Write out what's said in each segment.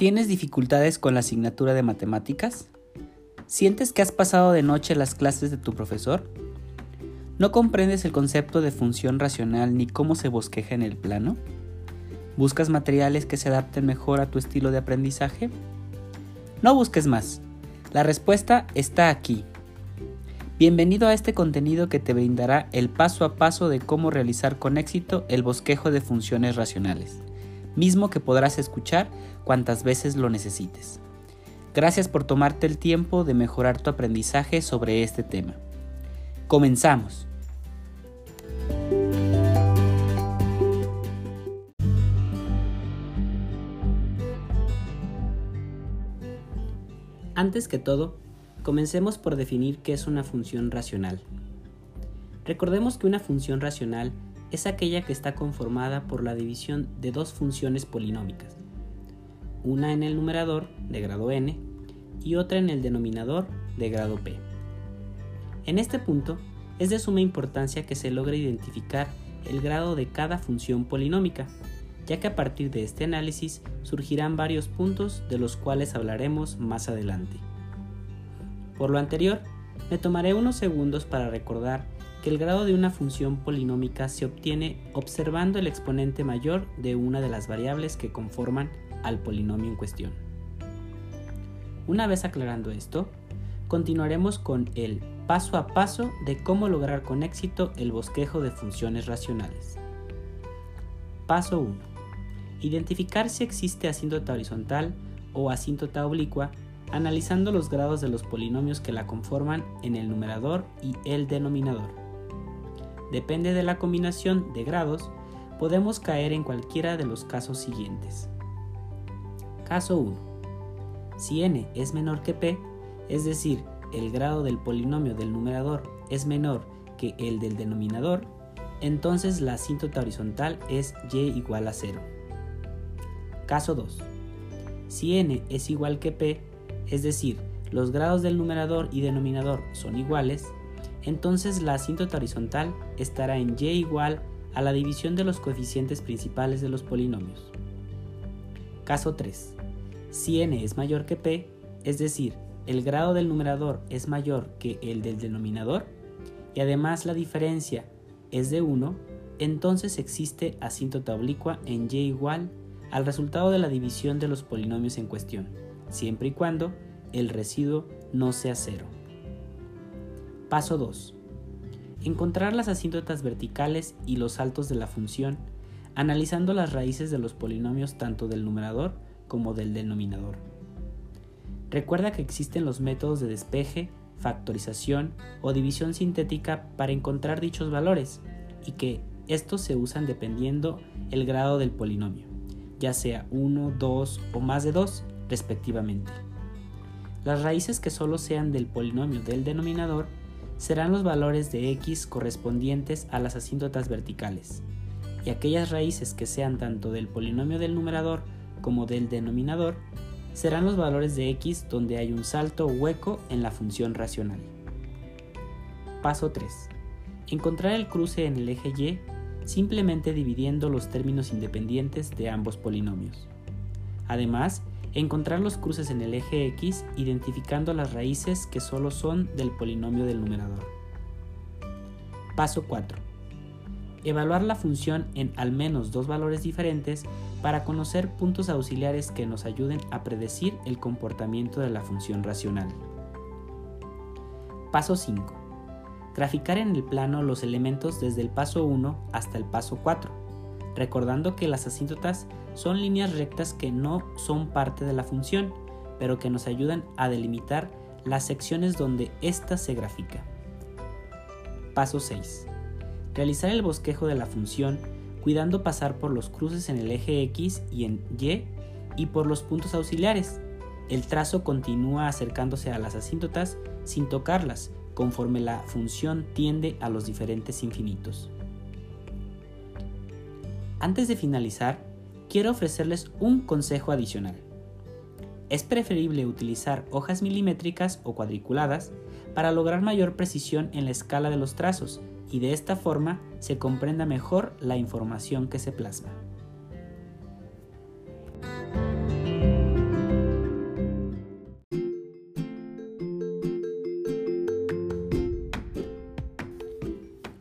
¿Tienes dificultades con la asignatura de matemáticas? ¿Sientes que has pasado de noche las clases de tu profesor? ¿No comprendes el concepto de función racional ni cómo se bosqueja en el plano? ¿Buscas materiales que se adapten mejor a tu estilo de aprendizaje? No busques más. La respuesta está aquí. Bienvenido a este contenido que te brindará el paso a paso de cómo realizar con éxito el bosquejo de funciones racionales mismo que podrás escuchar cuantas veces lo necesites. Gracias por tomarte el tiempo de mejorar tu aprendizaje sobre este tema. Comenzamos. Antes que todo, comencemos por definir qué es una función racional. Recordemos que una función racional es aquella que está conformada por la división de dos funciones polinómicas, una en el numerador de grado n y otra en el denominador de grado p. En este punto, es de suma importancia que se logre identificar el grado de cada función polinómica, ya que a partir de este análisis surgirán varios puntos de los cuales hablaremos más adelante. Por lo anterior, me tomaré unos segundos para recordar que el grado de una función polinómica se obtiene observando el exponente mayor de una de las variables que conforman al polinomio en cuestión. Una vez aclarando esto, continuaremos con el paso a paso de cómo lograr con éxito el bosquejo de funciones racionales. Paso 1. Identificar si existe asíntota horizontal o asíntota oblicua analizando los grados de los polinomios que la conforman en el numerador y el denominador depende de la combinación de grados, podemos caer en cualquiera de los casos siguientes. Caso 1. Si n es menor que p, es decir, el grado del polinomio del numerador es menor que el del denominador, entonces la asíntota horizontal es y igual a 0. Caso 2. Si n es igual que p, es decir, los grados del numerador y denominador son iguales, entonces la asíntota horizontal estará en y igual a la división de los coeficientes principales de los polinomios. Caso 3. Si n es mayor que p, es decir, el grado del numerador es mayor que el del denominador, y además la diferencia es de 1, entonces existe asíntota oblicua en y igual al resultado de la división de los polinomios en cuestión, siempre y cuando el residuo no sea cero. Paso 2. Encontrar las asíntotas verticales y los saltos de la función, analizando las raíces de los polinomios tanto del numerador como del denominador. Recuerda que existen los métodos de despeje, factorización o división sintética para encontrar dichos valores y que estos se usan dependiendo el grado del polinomio, ya sea 1, 2 o más de 2 respectivamente. Las raíces que solo sean del polinomio del denominador serán los valores de x correspondientes a las asíntotas verticales, y aquellas raíces que sean tanto del polinomio del numerador como del denominador serán los valores de x donde hay un salto hueco en la función racional. Paso 3. Encontrar el cruce en el eje y simplemente dividiendo los términos independientes de ambos polinomios. Además, Encontrar los cruces en el eje X identificando las raíces que solo son del polinomio del numerador. Paso 4. Evaluar la función en al menos dos valores diferentes para conocer puntos auxiliares que nos ayuden a predecir el comportamiento de la función racional. Paso 5. Graficar en el plano los elementos desde el paso 1 hasta el paso 4 recordando que las asíntotas son líneas rectas que no son parte de la función, pero que nos ayudan a delimitar las secciones donde ésta se grafica. Paso 6. Realizar el bosquejo de la función cuidando pasar por los cruces en el eje X y en Y y por los puntos auxiliares. El trazo continúa acercándose a las asíntotas sin tocarlas, conforme la función tiende a los diferentes infinitos. Antes de finalizar, quiero ofrecerles un consejo adicional. Es preferible utilizar hojas milimétricas o cuadriculadas para lograr mayor precisión en la escala de los trazos y de esta forma se comprenda mejor la información que se plasma.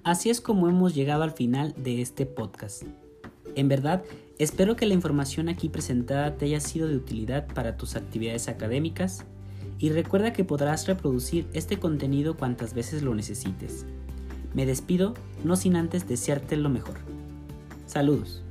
Así es como hemos llegado al final de este podcast. En verdad, espero que la información aquí presentada te haya sido de utilidad para tus actividades académicas y recuerda que podrás reproducir este contenido cuantas veces lo necesites. Me despido, no sin antes desearte lo mejor. Saludos.